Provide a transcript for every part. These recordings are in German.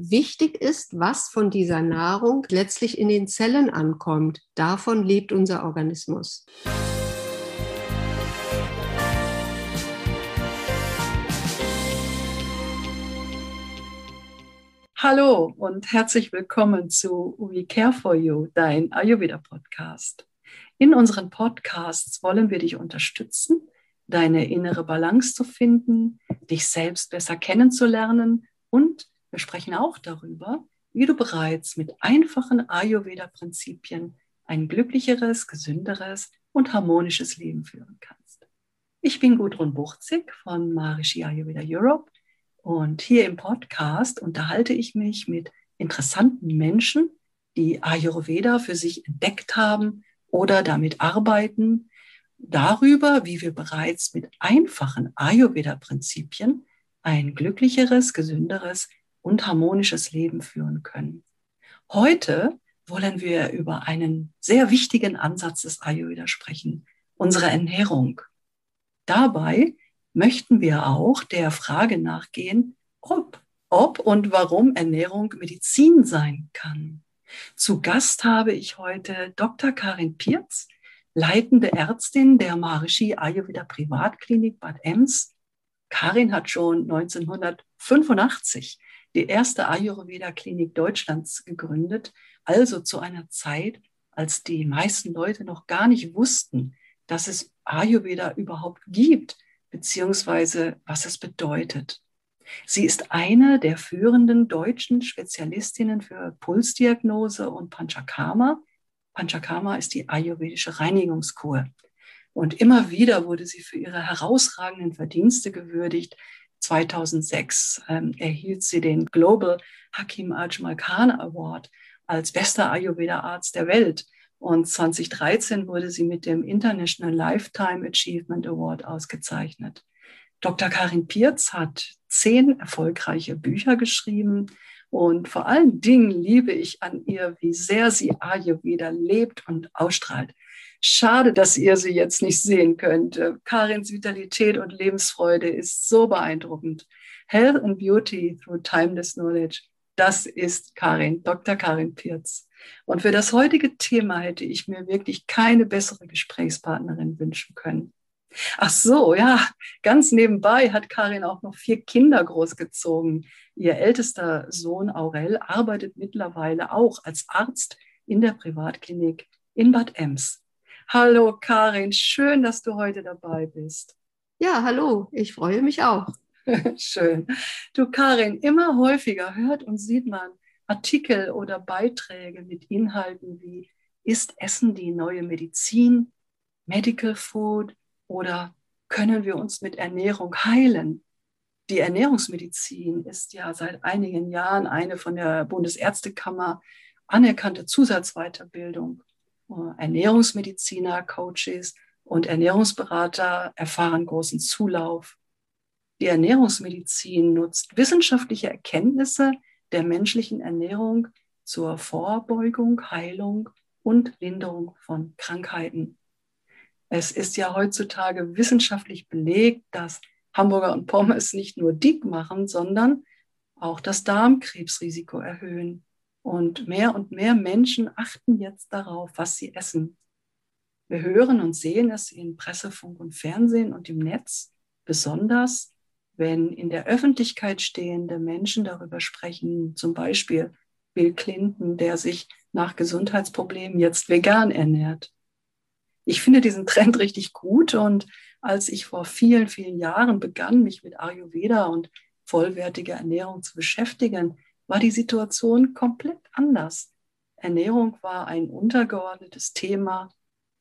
Wichtig ist, was von dieser Nahrung letztlich in den Zellen ankommt. Davon lebt unser Organismus. Hallo und herzlich willkommen zu We Care for You, dein Ayurveda Podcast. In unseren Podcasts wollen wir dich unterstützen, deine innere Balance zu finden, dich selbst besser kennenzulernen und wir sprechen auch darüber, wie du bereits mit einfachen Ayurveda-Prinzipien ein glücklicheres, gesünderes und harmonisches Leben führen kannst. Ich bin Gudrun Buchzig von Maharishi Ayurveda Europe und hier im Podcast unterhalte ich mich mit interessanten Menschen, die Ayurveda für sich entdeckt haben oder damit arbeiten, darüber, wie wir bereits mit einfachen Ayurveda-Prinzipien ein glücklicheres, gesünderes und harmonisches Leben führen können. Heute wollen wir über einen sehr wichtigen Ansatz des Ayurveda sprechen, unsere Ernährung. Dabei möchten wir auch der Frage nachgehen, ob, ob und warum Ernährung Medizin sein kann. Zu Gast habe ich heute Dr. Karin Pierz, leitende Ärztin der Maharishi Ayurveda Privatklinik Bad Ems. Karin hat schon 1985 die erste Ayurveda-Klinik Deutschlands gegründet, also zu einer Zeit, als die meisten Leute noch gar nicht wussten, dass es Ayurveda überhaupt gibt beziehungsweise was es bedeutet. Sie ist eine der führenden deutschen Spezialistinnen für Pulsdiagnose und Panchakarma. Panchakarma ist die ayurvedische Reinigungskur. Und immer wieder wurde sie für ihre herausragenden Verdienste gewürdigt. 2006 ähm, erhielt sie den Global Hakim Ajmal Khan Award als bester Ayurveda-Arzt der Welt. Und 2013 wurde sie mit dem International Lifetime Achievement Award ausgezeichnet. Dr. Karin Pierz hat zehn erfolgreiche Bücher geschrieben und vor allen Dingen liebe ich an ihr, wie sehr sie Ayurveda lebt und ausstrahlt. Schade, dass ihr sie jetzt nicht sehen könnt. Karins Vitalität und Lebensfreude ist so beeindruckend. Health and Beauty through Timeless Knowledge. Das ist Karin, Dr. Karin Pierz. Und für das heutige Thema hätte ich mir wirklich keine bessere Gesprächspartnerin wünschen können. Ach so, ja, ganz nebenbei hat Karin auch noch vier Kinder großgezogen. Ihr ältester Sohn Aurel arbeitet mittlerweile auch als Arzt in der Privatklinik in Bad Ems. Hallo Karin, schön, dass du heute dabei bist. Ja, hallo, ich freue mich auch. schön. Du Karin, immer häufiger hört und sieht man, Artikel oder Beiträge mit Inhalten wie ist Essen die neue Medizin, Medical Food oder können wir uns mit Ernährung heilen? Die Ernährungsmedizin ist ja seit einigen Jahren eine von der Bundesärztekammer anerkannte Zusatzweiterbildung. Ernährungsmediziner, Coaches und Ernährungsberater erfahren großen Zulauf. Die Ernährungsmedizin nutzt wissenschaftliche Erkenntnisse der menschlichen Ernährung zur Vorbeugung, Heilung und Linderung von Krankheiten. Es ist ja heutzutage wissenschaftlich belegt, dass Hamburger und Pommes nicht nur dick machen, sondern auch das Darmkrebsrisiko erhöhen. Und mehr und mehr Menschen achten jetzt darauf, was sie essen. Wir hören und sehen es in Presse, Funk und Fernsehen und im Netz, besonders wenn in der Öffentlichkeit stehende Menschen darüber sprechen, zum Beispiel Bill Clinton, der sich nach Gesundheitsproblemen jetzt vegan ernährt. Ich finde diesen Trend richtig gut und als ich vor vielen, vielen Jahren begann, mich mit Ayurveda und vollwertiger Ernährung zu beschäftigen, war die Situation komplett anders. Ernährung war ein untergeordnetes Thema.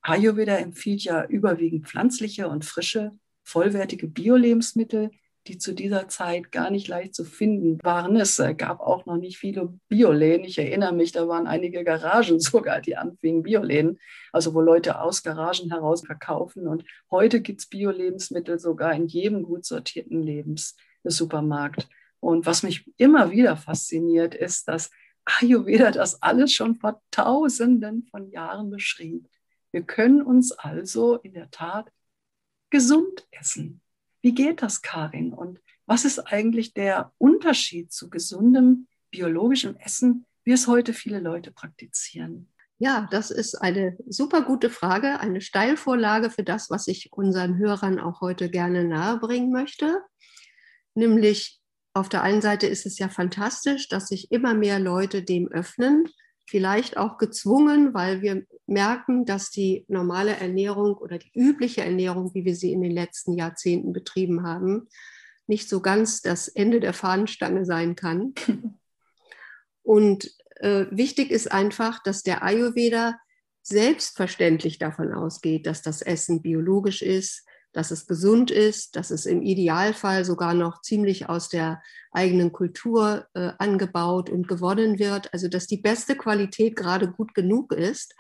Ayurveda empfiehlt ja überwiegend pflanzliche und frische, vollwertige Bio-Lebensmittel, die zu dieser Zeit gar nicht leicht zu finden waren. Es äh, gab auch noch nicht viele Bioläden. Ich erinnere mich, da waren einige Garagen sogar, die anfingen Bioläden, also wo Leute aus Garagen heraus verkaufen. Und heute gibt es Bio-Lebensmittel sogar in jedem gut sortierten Lebenssupermarkt. Und was mich immer wieder fasziniert, ist, dass Ayurveda das alles schon vor Tausenden von Jahren beschrieb. Wir können uns also in der Tat gesund essen. Wie geht das, Karin? Und was ist eigentlich der Unterschied zu gesundem biologischem Essen, wie es heute viele Leute praktizieren? Ja, das ist eine super gute Frage, eine Steilvorlage für das, was ich unseren Hörern auch heute gerne nahebringen möchte. Nämlich auf der einen Seite ist es ja fantastisch, dass sich immer mehr Leute dem öffnen, vielleicht auch gezwungen, weil wir merken, dass die normale Ernährung oder die übliche Ernährung, wie wir sie in den letzten Jahrzehnten betrieben haben, nicht so ganz das Ende der Fahnenstange sein kann. Und äh, wichtig ist einfach, dass der Ayurveda selbstverständlich davon ausgeht, dass das Essen biologisch ist, dass es gesund ist, dass es im Idealfall sogar noch ziemlich aus der eigenen Kultur äh, angebaut und gewonnen wird, also dass die beste Qualität gerade gut genug ist.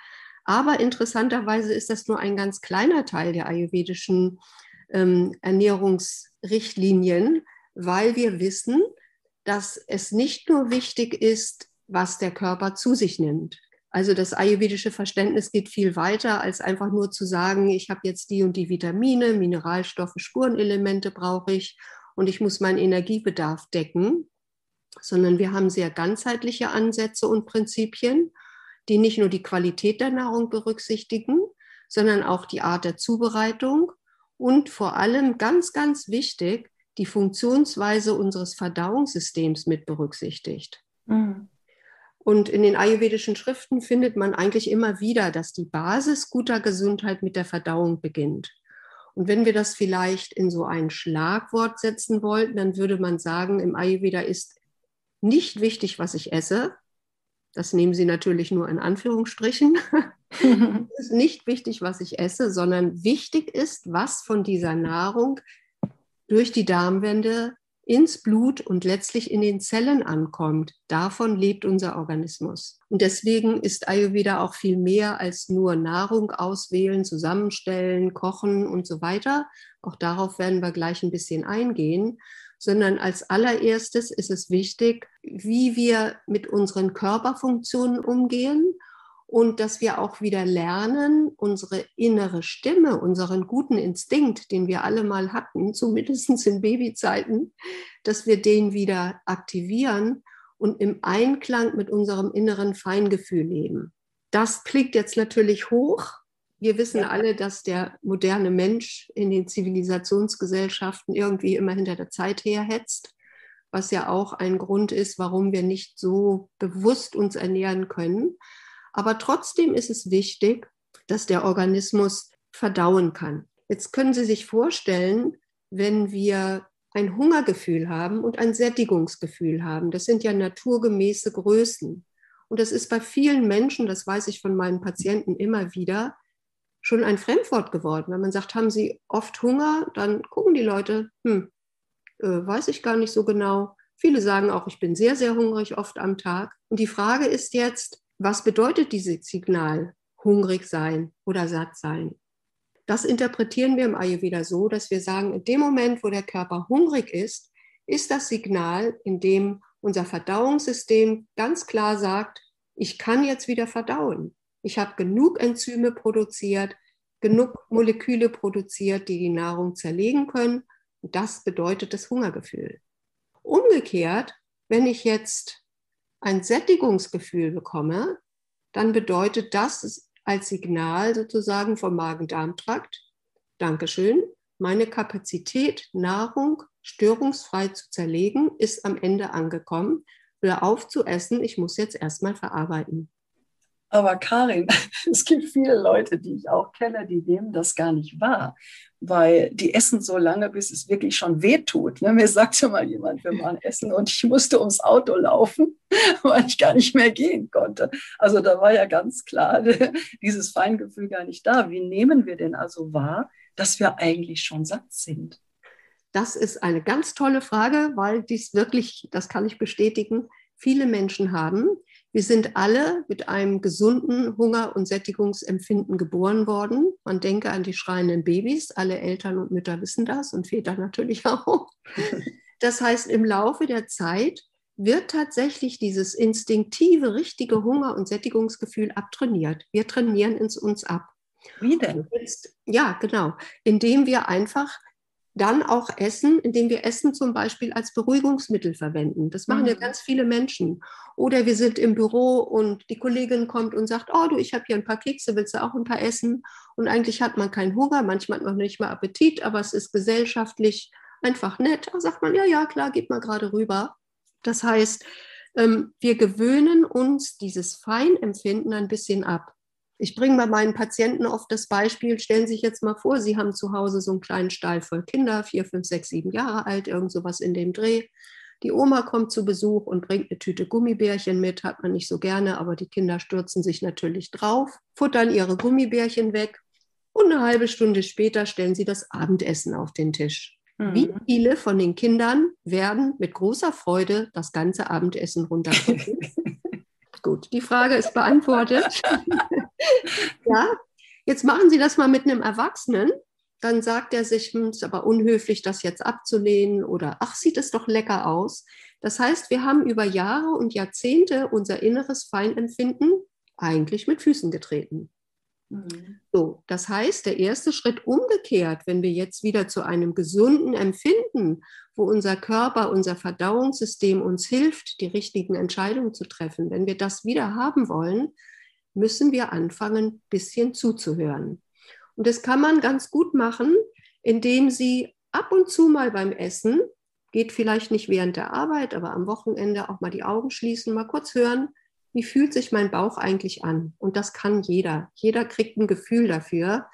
Aber interessanterweise ist das nur ein ganz kleiner Teil der ayurvedischen ähm, Ernährungsrichtlinien, weil wir wissen, dass es nicht nur wichtig ist, was der Körper zu sich nimmt. Also das ayurvedische Verständnis geht viel weiter, als einfach nur zu sagen, ich habe jetzt die und die Vitamine, Mineralstoffe, Spurenelemente brauche ich und ich muss meinen Energiebedarf decken, sondern wir haben sehr ganzheitliche Ansätze und Prinzipien, die nicht nur die Qualität der Nahrung berücksichtigen, sondern auch die Art der Zubereitung und vor allem ganz, ganz wichtig, die Funktionsweise unseres Verdauungssystems mit berücksichtigt. Mhm. Und in den ayurvedischen Schriften findet man eigentlich immer wieder, dass die Basis guter Gesundheit mit der Verdauung beginnt. Und wenn wir das vielleicht in so ein Schlagwort setzen wollten, dann würde man sagen, im Ayurveda ist nicht wichtig, was ich esse. Das nehmen Sie natürlich nur in Anführungsstrichen. es ist nicht wichtig, was ich esse, sondern wichtig ist, was von dieser Nahrung durch die Darmwände ins Blut und letztlich in den Zellen ankommt. Davon lebt unser Organismus. Und deswegen ist Ayurveda auch viel mehr als nur Nahrung auswählen, zusammenstellen, kochen und so weiter. Auch darauf werden wir gleich ein bisschen eingehen. Sondern als allererstes ist es wichtig, wie wir mit unseren Körperfunktionen umgehen und dass wir auch wieder lernen, unsere innere Stimme, unseren guten Instinkt, den wir alle mal hatten, zumindest in Babyzeiten, dass wir den wieder aktivieren und im Einklang mit unserem inneren Feingefühl leben. Das klingt jetzt natürlich hoch. Wir wissen ja. alle, dass der moderne Mensch in den Zivilisationsgesellschaften irgendwie immer hinter der Zeit herhetzt, was ja auch ein Grund ist, warum wir nicht so bewusst uns ernähren können. Aber trotzdem ist es wichtig, dass der Organismus verdauen kann. Jetzt können Sie sich vorstellen, wenn wir ein Hungergefühl haben und ein Sättigungsgefühl haben. Das sind ja naturgemäße Größen. Und das ist bei vielen Menschen, das weiß ich von meinen Patienten immer wieder, schon ein Fremdwort geworden. Wenn man sagt, haben Sie oft Hunger, dann gucken die Leute, hm, äh, weiß ich gar nicht so genau. Viele sagen auch, ich bin sehr, sehr hungrig oft am Tag. Und die Frage ist jetzt, was bedeutet dieses Signal hungrig sein oder satt sein? Das interpretieren wir im Ayurveda so, dass wir sagen, in dem Moment, wo der Körper hungrig ist, ist das Signal, in dem unser Verdauungssystem ganz klar sagt, ich kann jetzt wieder verdauen. Ich habe genug Enzyme produziert, genug Moleküle produziert, die die Nahrung zerlegen können. Und das bedeutet das Hungergefühl. Umgekehrt, wenn ich jetzt ein Sättigungsgefühl bekomme, dann bedeutet das als Signal sozusagen vom Magen-Darm-Trakt, Dankeschön, meine Kapazität, Nahrung störungsfrei zu zerlegen, ist am Ende angekommen. Hör auf zu essen, ich muss jetzt erstmal verarbeiten. Aber Karin, es gibt viele Leute, die ich auch kenne, die nehmen das gar nicht wahr, weil die essen so lange, bis es wirklich schon wehtut. Ne? Mir sagte mal jemand, wir waren essen und ich musste ums Auto laufen, weil ich gar nicht mehr gehen konnte. Also da war ja ganz klar dieses Feingefühl gar nicht da. Wie nehmen wir denn also wahr, dass wir eigentlich schon satt sind? Das ist eine ganz tolle Frage, weil dies wirklich, das kann ich bestätigen, viele Menschen haben. Wir sind alle mit einem gesunden Hunger- und Sättigungsempfinden geboren worden. Man denke an die schreienden Babys. Alle Eltern und Mütter wissen das und Väter natürlich auch. Das heißt, im Laufe der Zeit wird tatsächlich dieses instinktive, richtige Hunger- und Sättigungsgefühl abtrainiert. Wir trainieren es uns ab. Wie denn? ja, genau. Indem wir einfach dann auch Essen, indem wir Essen zum Beispiel als Beruhigungsmittel verwenden. Das machen mhm. ja ganz viele Menschen. Oder wir sind im Büro und die Kollegin kommt und sagt, oh du, ich habe hier ein paar Kekse, willst du auch ein paar essen? Und eigentlich hat man keinen Hunger, manchmal hat man nicht mal Appetit, aber es ist gesellschaftlich einfach nett. Da sagt man, ja, ja, klar, geht mal gerade rüber. Das heißt, ähm, wir gewöhnen uns dieses Feinempfinden ein bisschen ab. Ich bringe bei meinen Patienten oft das Beispiel, stellen Sie sich jetzt mal vor, Sie haben zu Hause so einen kleinen Stall voll Kinder, vier, fünf, sechs, sieben Jahre alt, irgend sowas in dem Dreh. Die Oma kommt zu Besuch und bringt eine Tüte Gummibärchen mit, hat man nicht so gerne, aber die Kinder stürzen sich natürlich drauf, futtern ihre Gummibärchen weg und eine halbe Stunde später stellen sie das Abendessen auf den Tisch. Mhm. Wie viele von den Kindern werden mit großer Freude das ganze Abendessen runtergucken? Gut, die Frage ist beantwortet. ja, jetzt machen Sie das mal mit einem Erwachsenen. Dann sagt er sich, hm, ist aber unhöflich, das jetzt abzulehnen oder ach, sieht es doch lecker aus. Das heißt, wir haben über Jahre und Jahrzehnte unser inneres Feinempfinden eigentlich mit Füßen getreten. Mhm. So, das heißt, der erste Schritt umgekehrt, wenn wir jetzt wieder zu einem gesunden Empfinden, wo unser Körper, unser Verdauungssystem uns hilft, die richtigen Entscheidungen zu treffen, wenn wir das wieder haben wollen, müssen wir anfangen, ein bisschen zuzuhören. Und das kann man ganz gut machen, indem Sie ab und zu mal beim Essen, geht vielleicht nicht während der Arbeit, aber am Wochenende auch mal die Augen schließen, mal kurz hören, wie fühlt sich mein Bauch eigentlich an? Und das kann jeder. Jeder kriegt ein Gefühl dafür.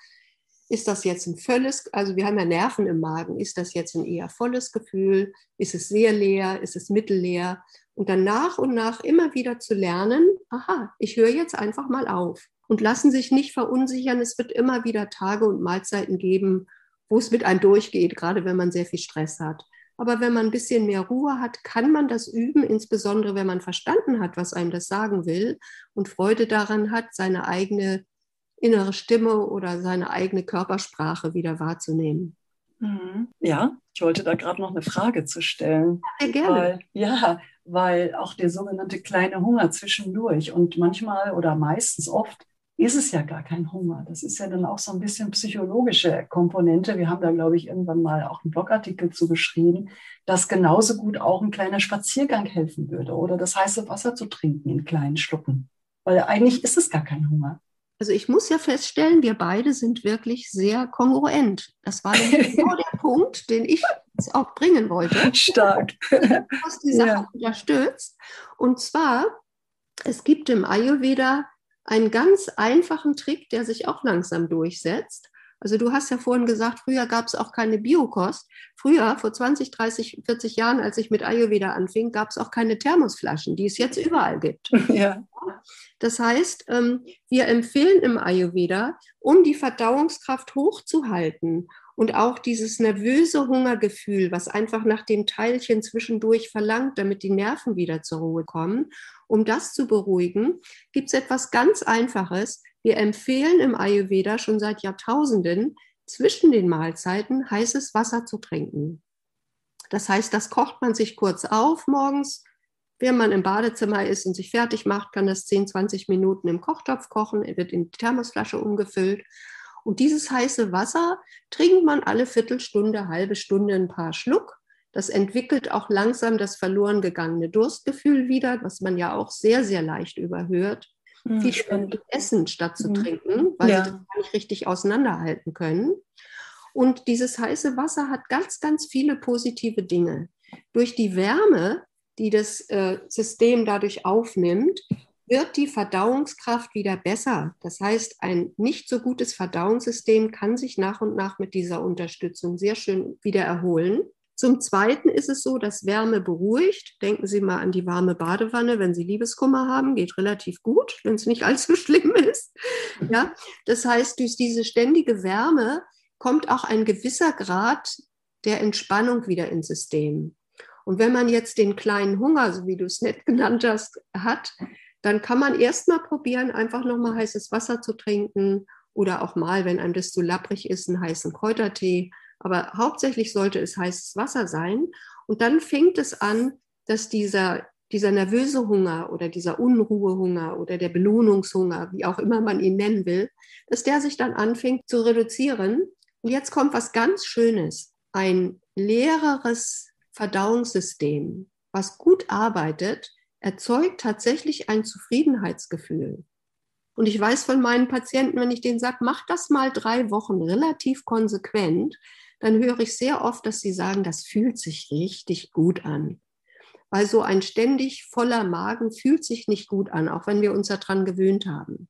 Ist das jetzt ein volles, also wir haben ja Nerven im Magen, ist das jetzt ein eher volles Gefühl? Ist es sehr leer? Ist es mittelleer? Und dann nach und nach immer wieder zu lernen, aha, ich höre jetzt einfach mal auf und lassen sich nicht verunsichern. Es wird immer wieder Tage und Mahlzeiten geben, wo es mit einem durchgeht, gerade wenn man sehr viel Stress hat. Aber wenn man ein bisschen mehr Ruhe hat, kann man das üben, insbesondere wenn man verstanden hat, was einem das sagen will und Freude daran hat, seine eigene innere Stimme oder seine eigene Körpersprache wieder wahrzunehmen. Mhm. Ja, ich wollte da gerade noch eine Frage zu stellen. Ja, gerne. Weil, ja, weil auch der sogenannte kleine Hunger zwischendurch und manchmal oder meistens oft ist es ja gar kein Hunger. Das ist ja dann auch so ein bisschen psychologische Komponente. Wir haben da, glaube ich, irgendwann mal auch einen Blogartikel zu geschrieben, dass genauso gut auch ein kleiner Spaziergang helfen würde oder das heiße Wasser zu trinken in kleinen Schlucken. Weil eigentlich ist es gar kein Hunger. Also ich muss ja feststellen, wir beide sind wirklich sehr kongruent. Das war genau der Punkt, den ich auch bringen wollte. Stark. Was die Sache ja. unterstützt. Und zwar, es gibt im Ayurveda einen ganz einfachen Trick, der sich auch langsam durchsetzt. Also du hast ja vorhin gesagt, früher gab es auch keine Biokost. Früher, vor 20, 30, 40 Jahren, als ich mit Ayurveda anfing, gab es auch keine Thermosflaschen, die es jetzt überall gibt. Ja. Das heißt, ähm, wir empfehlen im Ayurveda, um die Verdauungskraft hochzuhalten und auch dieses nervöse Hungergefühl, was einfach nach dem Teilchen zwischendurch verlangt, damit die Nerven wieder zur Ruhe kommen um das zu beruhigen, gibt es etwas ganz Einfaches. Wir empfehlen im Ayurveda schon seit Jahrtausenden, zwischen den Mahlzeiten heißes Wasser zu trinken. Das heißt, das kocht man sich kurz auf morgens. Wenn man im Badezimmer ist und sich fertig macht, kann das 10, 20 Minuten im Kochtopf kochen. Er wird in die Thermosflasche umgefüllt. Und dieses heiße Wasser trinkt man alle Viertelstunde, halbe Stunde ein paar Schluck. Das entwickelt auch langsam das verloren gegangene Durstgefühl wieder, was man ja auch sehr, sehr leicht überhört. Mhm, Viele essen statt zu mhm. trinken, weil ja. sie das gar nicht richtig auseinanderhalten können. Und dieses heiße Wasser hat ganz, ganz viele positive Dinge. Durch die Wärme, die das äh, System dadurch aufnimmt, wird die Verdauungskraft wieder besser. Das heißt, ein nicht so gutes Verdauungssystem kann sich nach und nach mit dieser Unterstützung sehr schön wieder erholen. Zum Zweiten ist es so, dass Wärme beruhigt. Denken Sie mal an die warme Badewanne, wenn Sie Liebeskummer haben, geht relativ gut, wenn es nicht allzu schlimm ist. Ja, das heißt, durch diese ständige Wärme kommt auch ein gewisser Grad der Entspannung wieder ins System. Und wenn man jetzt den kleinen Hunger, so wie du es nett genannt hast, hat, dann kann man erst mal probieren, einfach nochmal heißes Wasser zu trinken oder auch mal, wenn einem das zu lapprig ist, einen heißen Kräutertee aber hauptsächlich sollte es heißes Wasser sein. Und dann fängt es an, dass dieser, dieser nervöse Hunger oder dieser Unruhehunger oder der Belohnungshunger, wie auch immer man ihn nennen will, dass der sich dann anfängt zu reduzieren. Und jetzt kommt was ganz Schönes. ein leereres Verdauungssystem, was gut arbeitet, erzeugt tatsächlich ein Zufriedenheitsgefühl. Und ich weiß von meinen Patienten, wenn ich denen sage, mach das mal drei Wochen relativ konsequent, dann höre ich sehr oft, dass sie sagen, das fühlt sich richtig gut an. Weil so ein ständig voller Magen fühlt sich nicht gut an, auch wenn wir uns daran gewöhnt haben.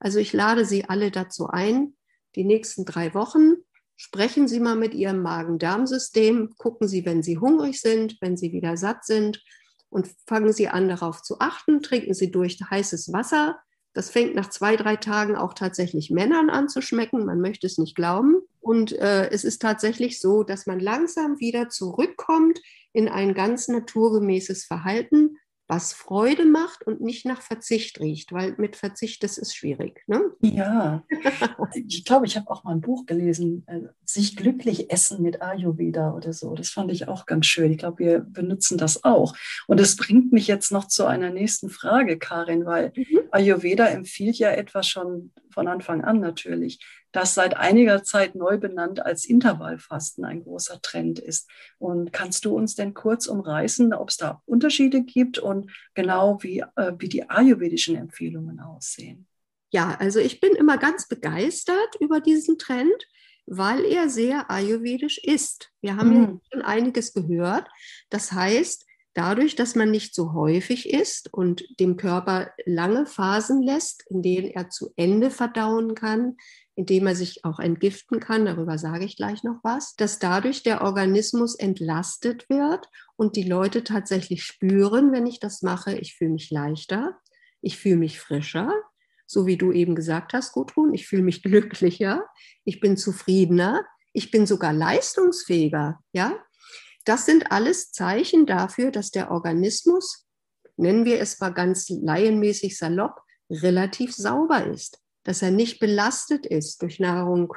Also ich lade Sie alle dazu ein, die nächsten drei Wochen sprechen Sie mal mit Ihrem Magen-Darm-System, gucken Sie, wenn Sie hungrig sind, wenn Sie wieder satt sind und fangen Sie an, darauf zu achten. Trinken Sie durch heißes Wasser. Das fängt nach zwei, drei Tagen auch tatsächlich Männern an zu schmecken. Man möchte es nicht glauben. Und äh, es ist tatsächlich so, dass man langsam wieder zurückkommt in ein ganz naturgemäßes Verhalten, was Freude macht und nicht nach Verzicht riecht, weil mit Verzicht, das ist schwierig. Ne? Ja, ich glaube, ich habe auch mal ein Buch gelesen, äh, sich glücklich essen mit Ayurveda oder so. Das fand ich auch ganz schön. Ich glaube, wir benutzen das auch. Und das bringt mich jetzt noch zu einer nächsten Frage, Karin, weil mhm. Ayurveda empfiehlt ja etwas schon von Anfang an natürlich das seit einiger Zeit neu benannt als Intervallfasten ein großer Trend ist. Und kannst du uns denn kurz umreißen, ob es da Unterschiede gibt und genau wie, äh, wie die ayurvedischen Empfehlungen aussehen? Ja, also ich bin immer ganz begeistert über diesen Trend, weil er sehr ayurvedisch ist. Wir haben mhm. schon einiges gehört. Das heißt, dadurch, dass man nicht so häufig isst und dem Körper lange Phasen lässt, in denen er zu Ende verdauen kann, indem er sich auch entgiften kann, darüber sage ich gleich noch was, dass dadurch der Organismus entlastet wird und die Leute tatsächlich spüren, wenn ich das mache, ich fühle mich leichter, ich fühle mich frischer, so wie du eben gesagt hast, Gudrun, ich fühle mich glücklicher, ich bin zufriedener, ich bin sogar leistungsfähiger, ja? Das sind alles Zeichen dafür, dass der Organismus, nennen wir es mal ganz laienmäßig salopp, relativ sauber ist dass er nicht belastet ist durch Nahrung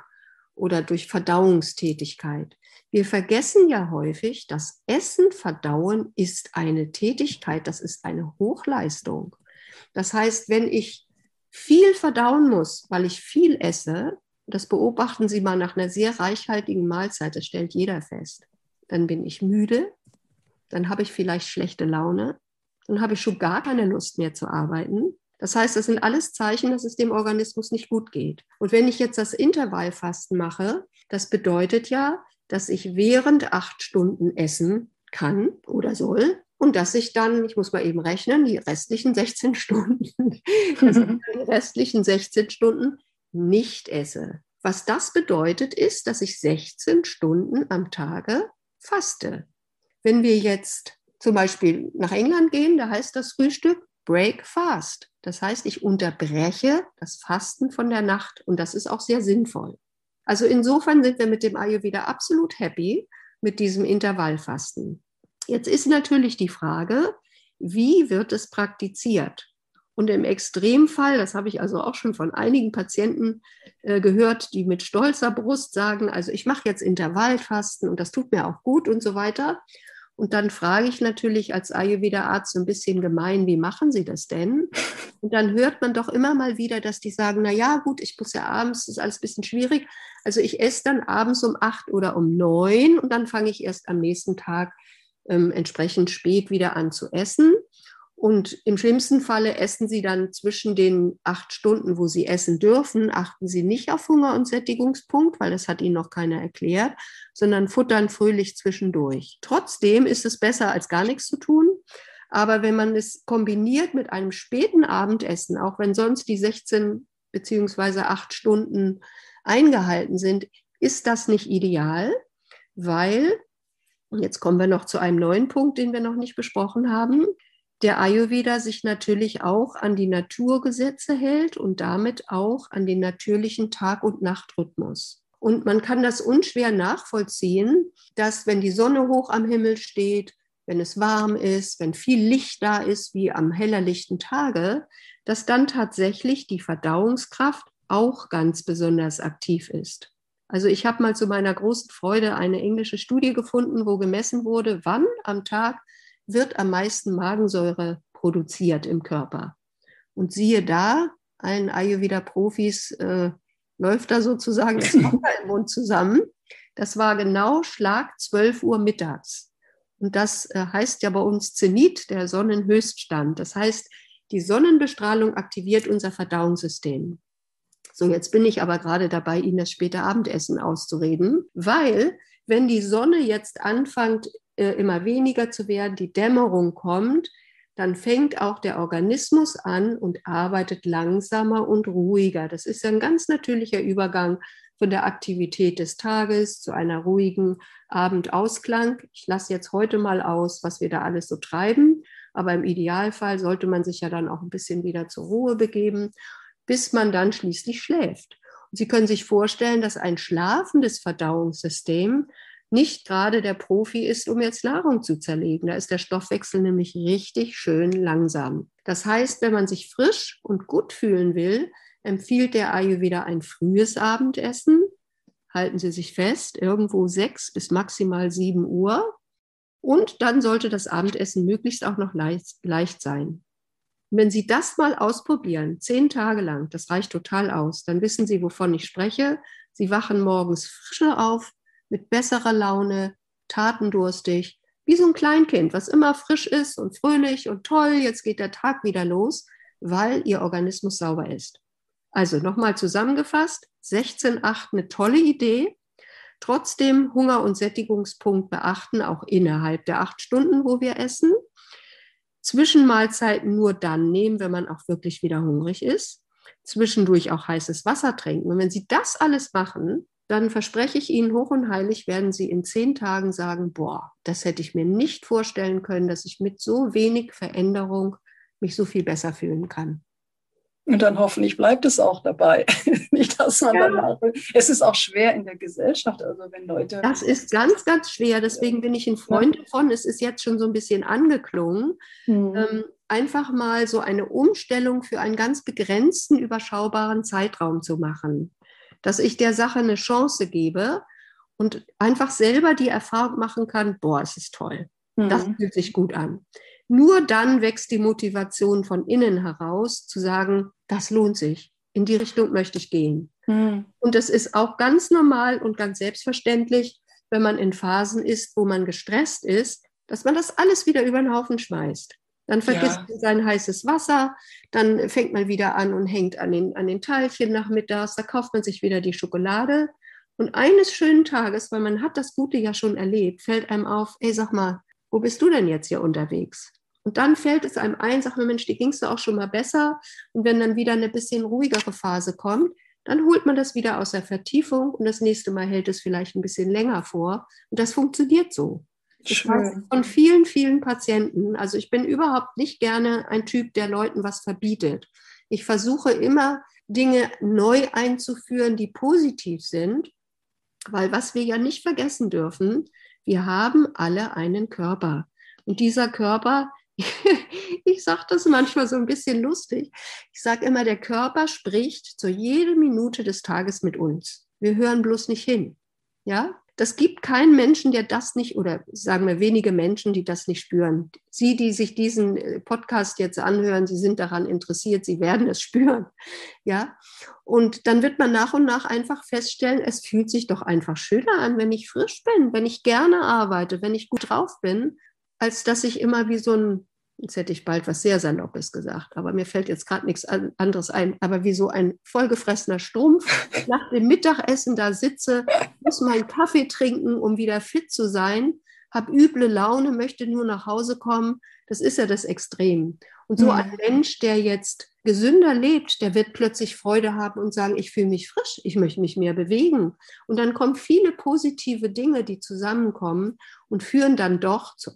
oder durch Verdauungstätigkeit. Wir vergessen ja häufig, dass Essen, Verdauen ist eine Tätigkeit, das ist eine Hochleistung. Das heißt, wenn ich viel verdauen muss, weil ich viel esse, das beobachten Sie mal nach einer sehr reichhaltigen Mahlzeit, das stellt jeder fest, dann bin ich müde, dann habe ich vielleicht schlechte Laune, dann habe ich schon gar keine Lust mehr zu arbeiten das heißt, das sind alles Zeichen, dass es dem Organismus nicht gut geht. Und wenn ich jetzt das Intervallfasten mache, das bedeutet ja, dass ich während acht Stunden essen kann oder soll und dass ich dann, ich muss mal eben rechnen, die restlichen 16 Stunden, die restlichen 16 Stunden nicht esse. Was das bedeutet, ist, dass ich 16 Stunden am Tage faste. Wenn wir jetzt zum Beispiel nach England gehen, da heißt das Frühstück Break Fast. Das heißt, ich unterbreche das Fasten von der Nacht und das ist auch sehr sinnvoll. Also insofern sind wir mit dem Ayurveda absolut happy mit diesem Intervallfasten. Jetzt ist natürlich die Frage, wie wird es praktiziert? Und im Extremfall, das habe ich also auch schon von einigen Patienten äh, gehört, die mit stolzer Brust sagen, also ich mache jetzt Intervallfasten und das tut mir auch gut und so weiter. Und dann frage ich natürlich als Ayurveda-Arzt so ein bisschen gemein, wie machen Sie das denn? Und dann hört man doch immer mal wieder, dass die sagen, na ja, gut, ich muss ja abends, das ist alles ein bisschen schwierig. Also ich esse dann abends um acht oder um neun und dann fange ich erst am nächsten Tag ähm, entsprechend spät wieder an zu essen. Und im schlimmsten Falle essen Sie dann zwischen den acht Stunden, wo Sie essen dürfen, achten Sie nicht auf Hunger und Sättigungspunkt, weil das hat Ihnen noch keiner erklärt, sondern futtern fröhlich zwischendurch. Trotzdem ist es besser, als gar nichts zu tun. Aber wenn man es kombiniert mit einem späten Abendessen, auch wenn sonst die 16 beziehungsweise acht Stunden eingehalten sind, ist das nicht ideal, weil, und jetzt kommen wir noch zu einem neuen Punkt, den wir noch nicht besprochen haben, der Ayurveda sich natürlich auch an die Naturgesetze hält und damit auch an den natürlichen Tag- und Nachtrhythmus. Und man kann das unschwer nachvollziehen, dass wenn die Sonne hoch am Himmel steht, wenn es warm ist, wenn viel Licht da ist, wie am hellerlichten Tage, dass dann tatsächlich die Verdauungskraft auch ganz besonders aktiv ist. Also ich habe mal zu meiner großen Freude eine englische Studie gefunden, wo gemessen wurde, wann am Tag wird am meisten Magensäure produziert im Körper. Und siehe da, allen Ayurveda-Profis äh, läuft da sozusagen das Wasser im Mund zusammen. Das war genau Schlag 12 Uhr mittags. Und das äh, heißt ja bei uns Zenit, der Sonnenhöchststand. Das heißt, die Sonnenbestrahlung aktiviert unser Verdauungssystem. So, jetzt bin ich aber gerade dabei, Ihnen das späte Abendessen auszureden, weil wenn die Sonne jetzt anfängt, äh, immer weniger zu werden, die Dämmerung kommt, dann fängt auch der Organismus an und arbeitet langsamer und ruhiger. Das ist ein ganz natürlicher Übergang von der Aktivität des Tages zu einer ruhigen Abendausklang. Ich lasse jetzt heute mal aus, was wir da alles so treiben, aber im Idealfall sollte man sich ja dann auch ein bisschen wieder zur Ruhe begeben, bis man dann schließlich schläft. Und Sie können sich vorstellen, dass ein schlafendes Verdauungssystem nicht gerade der Profi ist, um jetzt Nahrung zu zerlegen. Da ist der Stoffwechsel nämlich richtig schön langsam. Das heißt, wenn man sich frisch und gut fühlen will, empfiehlt der Ayurveda ein frühes Abendessen. Halten Sie sich fest, irgendwo sechs bis maximal sieben Uhr. Und dann sollte das Abendessen möglichst auch noch leicht, leicht sein. wenn Sie das mal ausprobieren, zehn Tage lang, das reicht total aus, dann wissen Sie, wovon ich spreche. Sie wachen morgens frischer auf, mit besserer Laune, tatendurstig, wie so ein Kleinkind, was immer frisch ist und fröhlich und toll, jetzt geht der Tag wieder los, weil ihr Organismus sauber ist. Also nochmal zusammengefasst, 16.8 eine tolle Idee. Trotzdem Hunger- und Sättigungspunkt beachten, auch innerhalb der acht Stunden, wo wir essen. Zwischenmahlzeiten nur dann nehmen, wenn man auch wirklich wieder hungrig ist. Zwischendurch auch heißes Wasser trinken. Und wenn Sie das alles machen, dann verspreche ich Ihnen hoch und heilig, werden Sie in zehn Tagen sagen, boah, das hätte ich mir nicht vorstellen können, dass ich mit so wenig Veränderung mich so viel besser fühlen kann. Und dann hoffentlich bleibt es auch dabei. Nicht, dass man ja. danach. Es ist auch schwer in der Gesellschaft, also wenn Leute. Das ist ganz, ganz schwer. Deswegen bin ich ein Freund davon. Es ist jetzt schon so ein bisschen angeklungen. Mhm. Ähm, einfach mal so eine Umstellung für einen ganz begrenzten, überschaubaren Zeitraum zu machen dass ich der Sache eine Chance gebe und einfach selber die Erfahrung machen kann, boah, es ist toll. Mhm. Das fühlt sich gut an. Nur dann wächst die Motivation von innen heraus, zu sagen, das lohnt sich. In die Richtung möchte ich gehen. Mhm. Und es ist auch ganz normal und ganz selbstverständlich, wenn man in Phasen ist, wo man gestresst ist, dass man das alles wieder über den Haufen schmeißt. Dann vergisst ja. man sein heißes Wasser, dann fängt man wieder an und hängt an den, an den Teilchen nachmittags, da kauft man sich wieder die Schokolade. Und eines schönen Tages, weil man hat das Gute ja schon erlebt, fällt einem auf, ey, sag mal, wo bist du denn jetzt hier unterwegs? Und dann fällt es einem ein, sag mal, Mensch, die ging es auch schon mal besser. Und wenn dann wieder eine bisschen ruhigere Phase kommt, dann holt man das wieder aus der Vertiefung und das nächste Mal hält es vielleicht ein bisschen länger vor. Und das funktioniert so. Ich weiß von vielen, vielen Patienten, also ich bin überhaupt nicht gerne ein Typ, der Leuten was verbietet. Ich versuche immer, Dinge neu einzuführen, die positiv sind, weil was wir ja nicht vergessen dürfen, wir haben alle einen Körper. Und dieser Körper, ich sage das manchmal so ein bisschen lustig, ich sage immer, der Körper spricht zu jeder Minute des Tages mit uns. Wir hören bloß nicht hin. Ja, das gibt keinen Menschen, der das nicht, oder sagen wir wenige Menschen, die das nicht spüren. Sie, die sich diesen äh, Podcast jetzt anhören, sie sind daran interessiert, sie werden es spüren. Ja. Und dann wird man nach und nach einfach feststellen, es fühlt sich doch einfach schöner an, wenn ich frisch bin, wenn ich gerne arbeite, wenn ich gut drauf bin, als dass ich immer wie so ein Jetzt hätte ich bald was sehr Saloppes gesagt, aber mir fällt jetzt gerade nichts anderes ein. Aber wie so ein vollgefressener Strumpf nach dem Mittagessen da sitze, muss meinen Kaffee trinken, um wieder fit zu sein, habe üble Laune, möchte nur nach Hause kommen. Das ist ja das Extrem. Und so ein Mensch, der jetzt gesünder lebt, der wird plötzlich Freude haben und sagen, ich fühle mich frisch, ich möchte mich mehr bewegen. Und dann kommen viele positive Dinge, die zusammenkommen und führen dann doch zu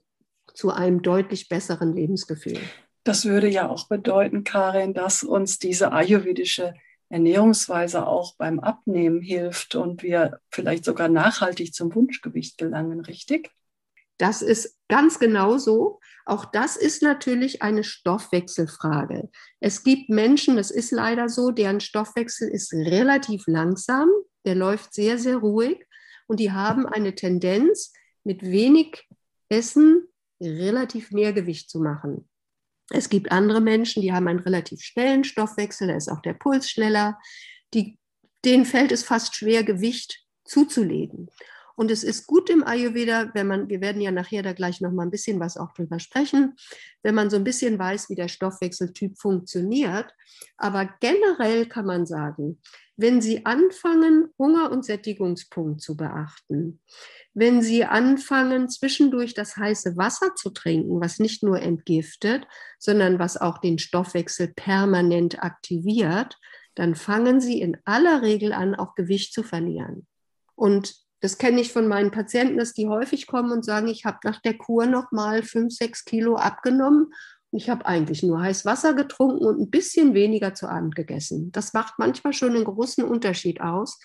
zu einem deutlich besseren Lebensgefühl. Das würde ja auch bedeuten, Karin, dass uns diese ayurvedische Ernährungsweise auch beim Abnehmen hilft und wir vielleicht sogar nachhaltig zum Wunschgewicht gelangen, richtig? Das ist ganz genau so. Auch das ist natürlich eine Stoffwechselfrage. Es gibt Menschen, das ist leider so, deren Stoffwechsel ist relativ langsam, der läuft sehr, sehr ruhig und die haben eine Tendenz, mit wenig Essen relativ mehr Gewicht zu machen. Es gibt andere Menschen, die haben einen relativ schnellen Stoffwechsel, da ist auch der Puls schneller. Die, denen fällt es fast schwer, Gewicht zuzulegen. Und es ist gut im Ayurveda, wenn man, wir werden ja nachher da gleich noch mal ein bisschen was auch drüber sprechen, wenn man so ein bisschen weiß, wie der Stoffwechseltyp funktioniert. Aber generell kann man sagen, wenn Sie anfangen, Hunger- und Sättigungspunkt zu beachten, wenn Sie anfangen, zwischendurch das heiße Wasser zu trinken, was nicht nur entgiftet, sondern was auch den Stoffwechsel permanent aktiviert, dann fangen Sie in aller Regel an, auch Gewicht zu verlieren. Und das kenne ich von meinen Patienten, dass die häufig kommen und sagen, ich habe nach der Kur noch mal fünf, sechs Kilo abgenommen ich habe eigentlich nur heiß Wasser getrunken und ein bisschen weniger zu Abend gegessen. Das macht manchmal schon einen großen Unterschied aus.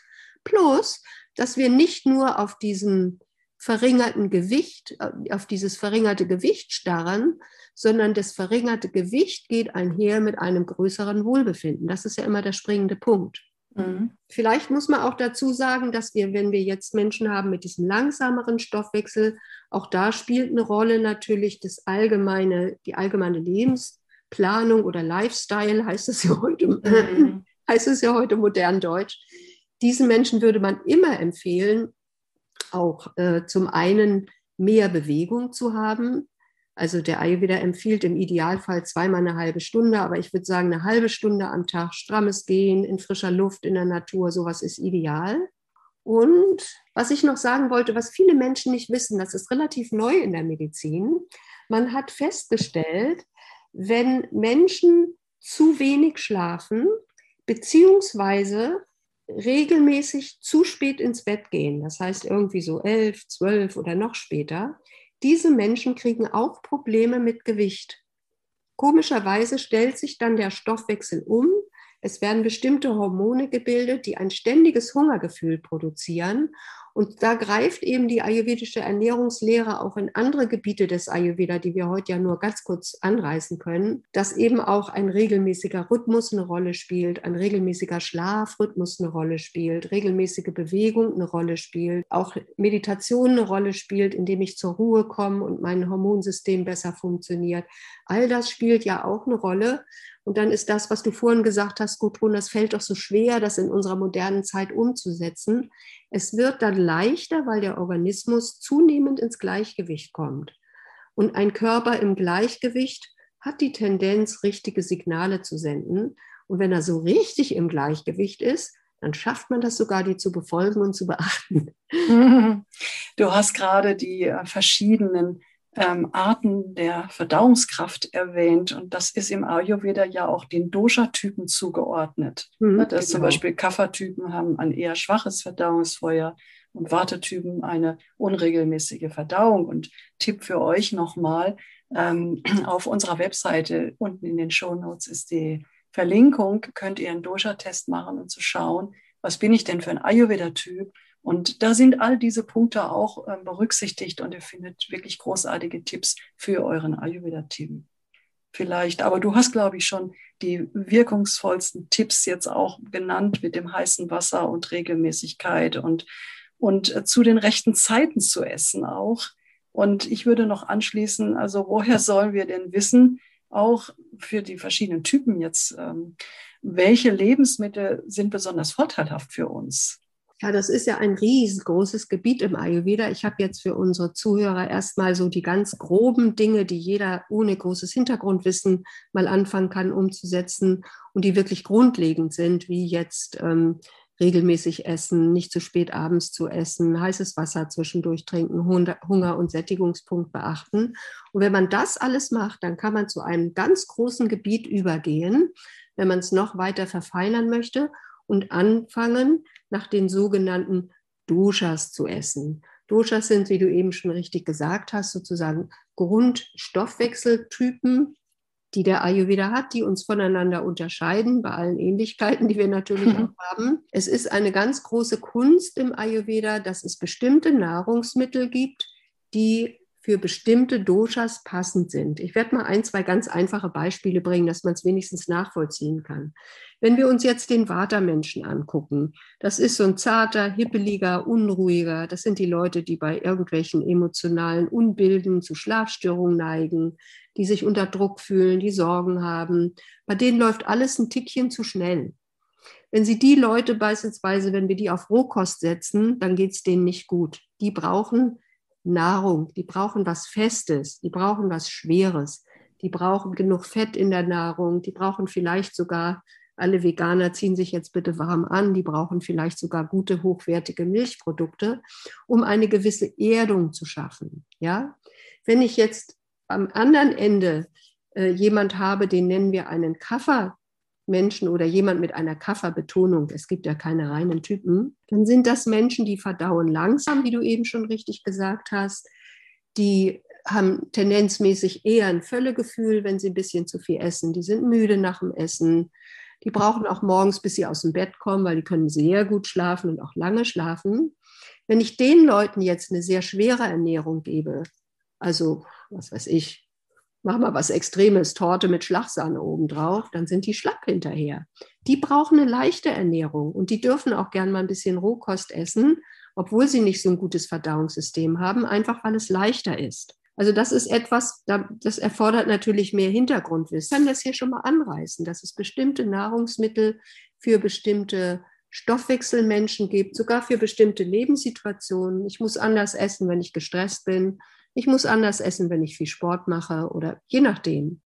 Plus, dass wir nicht nur auf diesen verringerten Gewicht, äh, auf dieses verringerte Gewicht starren, sondern das verringerte Gewicht geht einher mit einem größeren Wohlbefinden. Das ist ja immer der springende Punkt. Mhm. Vielleicht muss man auch dazu sagen, dass wir, wenn wir jetzt Menschen haben mit diesem langsameren Stoffwechsel, auch da spielt eine Rolle natürlich das allgemeine, die allgemeine Lebensplanung oder Lifestyle, heißt es ja heute, mhm. heißt es ja heute modern Deutsch. Diesen Menschen würde man immer empfehlen, auch äh, zum einen mehr Bewegung zu haben, also der Ayurveda empfiehlt im Idealfall zweimal eine halbe Stunde, aber ich würde sagen, eine halbe Stunde am Tag strammes Gehen in frischer Luft, in der Natur, sowas ist ideal. Und was ich noch sagen wollte, was viele Menschen nicht wissen, das ist relativ neu in der Medizin. Man hat festgestellt, wenn Menschen zu wenig schlafen, beziehungsweise regelmäßig zu spät ins Bett gehen, das heißt irgendwie so elf, zwölf oder noch später, diese Menschen kriegen auch Probleme mit Gewicht. Komischerweise stellt sich dann der Stoffwechsel um. Es werden bestimmte Hormone gebildet, die ein ständiges Hungergefühl produzieren und da greift eben die ayurvedische Ernährungslehre auch in andere Gebiete des Ayurveda, die wir heute ja nur ganz kurz anreißen können, dass eben auch ein regelmäßiger Rhythmus eine Rolle spielt, ein regelmäßiger Schlafrhythmus eine Rolle spielt, regelmäßige Bewegung eine Rolle spielt, auch Meditation eine Rolle spielt, indem ich zur Ruhe komme und mein Hormonsystem besser funktioniert. All das spielt ja auch eine Rolle. Und dann ist das, was du vorhin gesagt hast, Gudrun, das fällt doch so schwer, das in unserer modernen Zeit umzusetzen. Es wird dann leichter, weil der Organismus zunehmend ins Gleichgewicht kommt. Und ein Körper im Gleichgewicht hat die Tendenz, richtige Signale zu senden. Und wenn er so richtig im Gleichgewicht ist, dann schafft man das sogar, die zu befolgen und zu beachten. Du hast gerade die äh, verschiedenen ähm, Arten der Verdauungskraft erwähnt. Und das ist im Ayurveda ja auch den Dosha-Typen zugeordnet. Mhm, das genau. zum Beispiel Kapha-Typen haben ein eher schwaches Verdauungsfeuer und Wartetypen eine unregelmäßige Verdauung. Und Tipp für euch nochmal, ähm, auf unserer Webseite unten in den Show Notes ist die Verlinkung, könnt ihr einen Dosha-Test machen und zu schauen, was bin ich denn für ein Ayurveda-Typ und da sind all diese Punkte auch äh, berücksichtigt und ihr findet wirklich großartige Tipps für euren Ayurveda-Team. Vielleicht, aber du hast, glaube ich, schon die wirkungsvollsten Tipps jetzt auch genannt mit dem heißen Wasser und Regelmäßigkeit und, und äh, zu den rechten Zeiten zu essen auch. Und ich würde noch anschließen, also woher sollen wir denn wissen, auch für die verschiedenen Typen jetzt, ähm, welche Lebensmittel sind besonders vorteilhaft für uns? Ja, das ist ja ein riesengroßes Gebiet im Ayurveda. Ich habe jetzt für unsere Zuhörer erstmal so die ganz groben Dinge, die jeder ohne großes Hintergrundwissen mal anfangen kann umzusetzen und die wirklich grundlegend sind, wie jetzt ähm, regelmäßig essen, nicht zu spät abends zu essen, heißes Wasser zwischendurch trinken, Hunger und Sättigungspunkt beachten. Und wenn man das alles macht, dann kann man zu einem ganz großen Gebiet übergehen, wenn man es noch weiter verfeinern möchte und anfangen, nach den sogenannten Doshas zu essen. Doshas sind, wie du eben schon richtig gesagt hast, sozusagen Grundstoffwechseltypen, die der Ayurveda hat, die uns voneinander unterscheiden, bei allen Ähnlichkeiten, die wir natürlich auch haben. Es ist eine ganz große Kunst im Ayurveda, dass es bestimmte Nahrungsmittel gibt, die für bestimmte Doshas passend sind. Ich werde mal ein, zwei ganz einfache Beispiele bringen, dass man es wenigstens nachvollziehen kann. Wenn wir uns jetzt den Vata-Menschen angucken, das ist so ein zarter, hippeliger, unruhiger, das sind die Leute, die bei irgendwelchen emotionalen Unbilden zu Schlafstörungen neigen, die sich unter Druck fühlen, die Sorgen haben. Bei denen läuft alles ein Tickchen zu schnell. Wenn Sie die Leute beispielsweise, wenn wir die auf Rohkost setzen, dann geht es denen nicht gut. Die brauchen Nahrung, die brauchen was Festes, die brauchen was Schweres, die brauchen genug Fett in der Nahrung, die brauchen vielleicht sogar, alle Veganer ziehen sich jetzt bitte warm an, die brauchen vielleicht sogar gute, hochwertige Milchprodukte, um eine gewisse Erdung zu schaffen. Ja? Wenn ich jetzt am anderen Ende äh, jemand habe, den nennen wir einen Kaffer, Menschen oder jemand mit einer Kafferbetonung, es gibt ja keine reinen Typen, dann sind das Menschen, die verdauen langsam, wie du eben schon richtig gesagt hast, die haben tendenzmäßig eher ein Völlegefühl, wenn sie ein bisschen zu viel essen. Die sind müde nach dem Essen. Die brauchen auch morgens, bis sie aus dem Bett kommen, weil die können sehr gut schlafen und auch lange schlafen. Wenn ich den Leuten jetzt eine sehr schwere Ernährung gebe, also was weiß ich, mach mal was Extremes, Torte mit Schlagsahne obendrauf, dann sind die schlapp hinterher. Die brauchen eine leichte Ernährung und die dürfen auch gern mal ein bisschen Rohkost essen, obwohl sie nicht so ein gutes Verdauungssystem haben, einfach weil es leichter ist. Also das ist etwas, das erfordert natürlich mehr Hintergrundwissen. Ich kann das hier schon mal anreißen, dass es bestimmte Nahrungsmittel für bestimmte Stoffwechselmenschen gibt, sogar für bestimmte Lebenssituationen. Ich muss anders essen, wenn ich gestresst bin. Ich muss anders essen, wenn ich viel Sport mache oder je nachdem.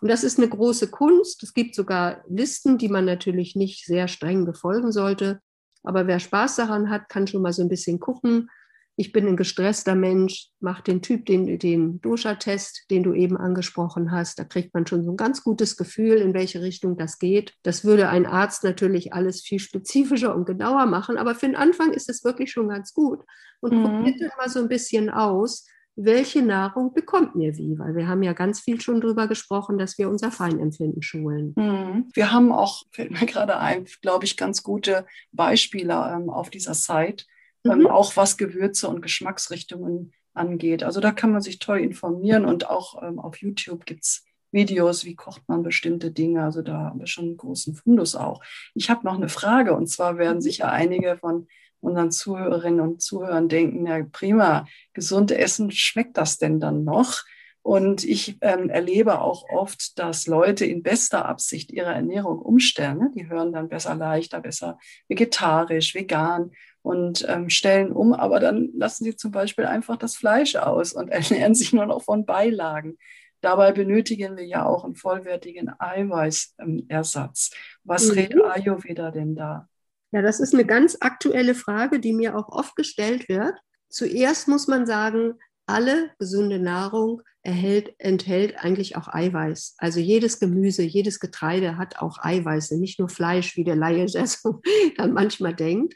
Und das ist eine große Kunst. Es gibt sogar Listen, die man natürlich nicht sehr streng befolgen sollte. Aber wer Spaß daran hat, kann schon mal so ein bisschen gucken. Ich bin ein gestresster Mensch, mach den Typ, den, den Dosha-Test, den du eben angesprochen hast. Da kriegt man schon so ein ganz gutes Gefühl, in welche Richtung das geht. Das würde ein Arzt natürlich alles viel spezifischer und genauer machen. Aber für den Anfang ist es wirklich schon ganz gut. Und mhm. probiert mal so ein bisschen aus, welche Nahrung bekommt mir wie? Weil wir haben ja ganz viel schon darüber gesprochen, dass wir unser Feinempfinden schulen. Mhm. Wir haben auch, fällt mir gerade ein, glaube ich, ganz gute Beispiele ähm, auf dieser Site, ähm, mhm. auch was Gewürze und Geschmacksrichtungen angeht. Also da kann man sich toll informieren und auch ähm, auf YouTube gibt es Videos, wie kocht man bestimmte Dinge. Also da haben wir schon einen großen Fundus auch. Ich habe noch eine Frage und zwar werden mhm. sicher einige von unseren Zuhörerinnen und Zuhörern denken, ja prima, gesund essen, schmeckt das denn dann noch? Und ich ähm, erlebe auch oft, dass Leute in bester Absicht ihre Ernährung umstellen. Ne? Die hören dann besser leichter, besser vegetarisch, vegan und ähm, stellen um, aber dann lassen sie zum Beispiel einfach das Fleisch aus und ernähren sich nur noch von Beilagen. Dabei benötigen wir ja auch einen vollwertigen Eiweißersatz. Was mhm. rät Ayurveda denn da? Ja, das ist eine ganz aktuelle Frage, die mir auch oft gestellt wird. Zuerst muss man sagen, alle gesunde Nahrung erhält, enthält eigentlich auch Eiweiß. Also jedes Gemüse, jedes Getreide hat auch Eiweiße, nicht nur Fleisch, wie der Laie so dann manchmal denkt.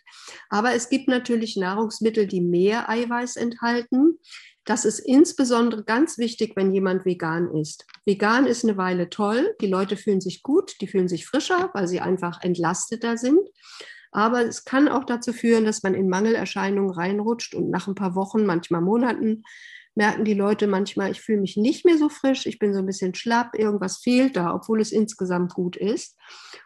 Aber es gibt natürlich Nahrungsmittel, die mehr Eiweiß enthalten. Das ist insbesondere ganz wichtig, wenn jemand vegan ist. Vegan ist eine Weile toll. Die Leute fühlen sich gut, die fühlen sich frischer, weil sie einfach entlasteter sind. Aber es kann auch dazu führen, dass man in Mangelerscheinungen reinrutscht und nach ein paar Wochen, manchmal Monaten, merken die Leute manchmal, ich fühle mich nicht mehr so frisch, ich bin so ein bisschen schlapp, irgendwas fehlt da, obwohl es insgesamt gut ist.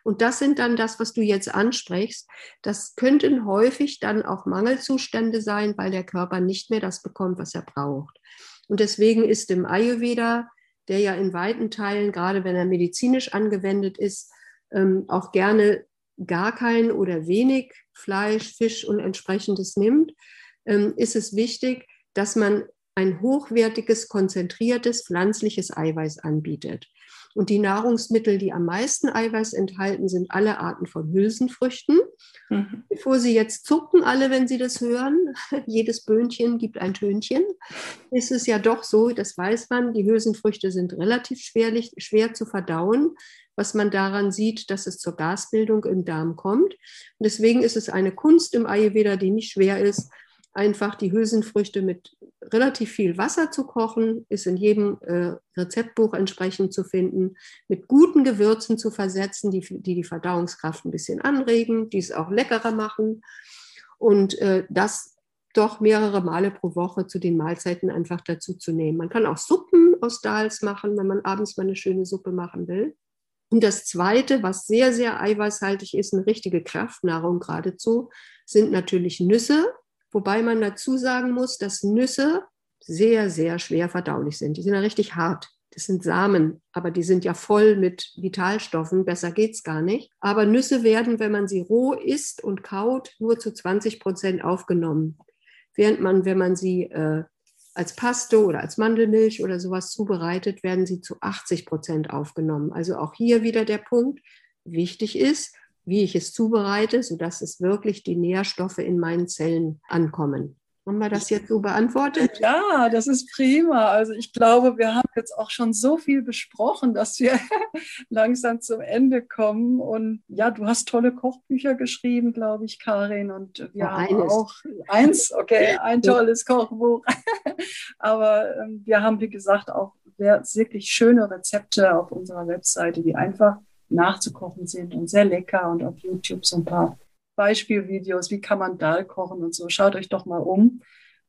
Und das sind dann das, was du jetzt ansprichst. Das könnten häufig dann auch Mangelzustände sein, weil der Körper nicht mehr das bekommt, was er braucht. Und deswegen ist im Ayurveda, der ja in weiten Teilen, gerade wenn er medizinisch angewendet ist, ähm, auch gerne gar kein oder wenig Fleisch, Fisch und entsprechendes nimmt, ähm, ist es wichtig, dass man ein hochwertiges, konzentriertes pflanzliches Eiweiß anbietet. Und die Nahrungsmittel, die am meisten Eiweiß enthalten, sind alle Arten von Hülsenfrüchten. Mhm. Bevor Sie jetzt zucken, alle, wenn Sie das hören, jedes Böhnchen gibt ein Tönchen, ist es ja doch so, das weiß man, die Hülsenfrüchte sind relativ schwerlich, schwer zu verdauen was man daran sieht, dass es zur Gasbildung im Darm kommt. Und deswegen ist es eine Kunst im Ayurveda, die nicht schwer ist, einfach die Hülsenfrüchte mit relativ viel Wasser zu kochen, ist in jedem äh, Rezeptbuch entsprechend zu finden, mit guten Gewürzen zu versetzen, die, die die Verdauungskraft ein bisschen anregen, die es auch leckerer machen und äh, das doch mehrere Male pro Woche zu den Mahlzeiten einfach dazu zu nehmen. Man kann auch Suppen aus Dals machen, wenn man abends mal eine schöne Suppe machen will. Und das Zweite, was sehr, sehr eiweißhaltig ist, eine richtige Kraftnahrung geradezu, sind natürlich Nüsse. Wobei man dazu sagen muss, dass Nüsse sehr, sehr schwer verdaulich sind. Die sind ja richtig hart. Das sind Samen, aber die sind ja voll mit Vitalstoffen. Besser geht's gar nicht. Aber Nüsse werden, wenn man sie roh isst und kaut, nur zu 20 Prozent aufgenommen. Während man, wenn man sie äh, als Paste oder als Mandelmilch oder sowas zubereitet, werden sie zu 80 Prozent aufgenommen. Also auch hier wieder der Punkt, wichtig ist, wie ich es zubereite, sodass es wirklich die Nährstoffe in meinen Zellen ankommen. Haben wir das jetzt so beantwortet? Ja, das ist prima. Also ich glaube, wir haben jetzt auch schon so viel besprochen, dass wir langsam zum Ende kommen. Und ja, du hast tolle Kochbücher geschrieben, glaube ich, Karin. Und wir oh, haben eines. auch eins, okay, ein tolles Kochbuch. Aber ähm, wir haben, wie gesagt, auch wirklich schöne Rezepte auf unserer Webseite, die einfach nachzukochen sind und sehr lecker und auf YouTube so ein paar Beispielvideos, wie kann man Dal kochen und so. Schaut euch doch mal um.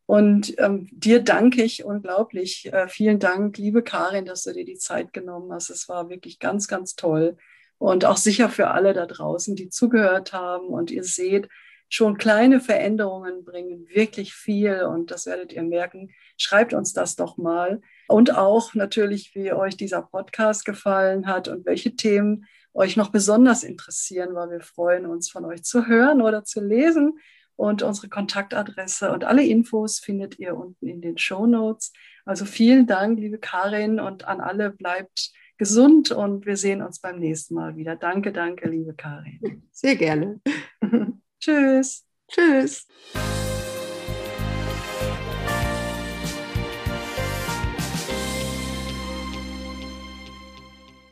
Und ähm, dir danke ich unglaublich. Äh, vielen Dank, liebe Karin, dass du dir die Zeit genommen hast. Es war wirklich ganz, ganz toll. Und auch sicher für alle da draußen, die zugehört haben. Und ihr seht, schon kleine Veränderungen bringen wirklich viel. Und das werdet ihr merken. Schreibt uns das doch mal. Und auch natürlich, wie euch dieser Podcast gefallen hat und welche Themen euch noch besonders interessieren, weil wir freuen uns, von euch zu hören oder zu lesen. Und unsere Kontaktadresse und alle Infos findet ihr unten in den Show Notes. Also vielen Dank, liebe Karin, und an alle bleibt gesund und wir sehen uns beim nächsten Mal wieder. Danke, danke, liebe Karin. Sehr gerne. Tschüss. Tschüss.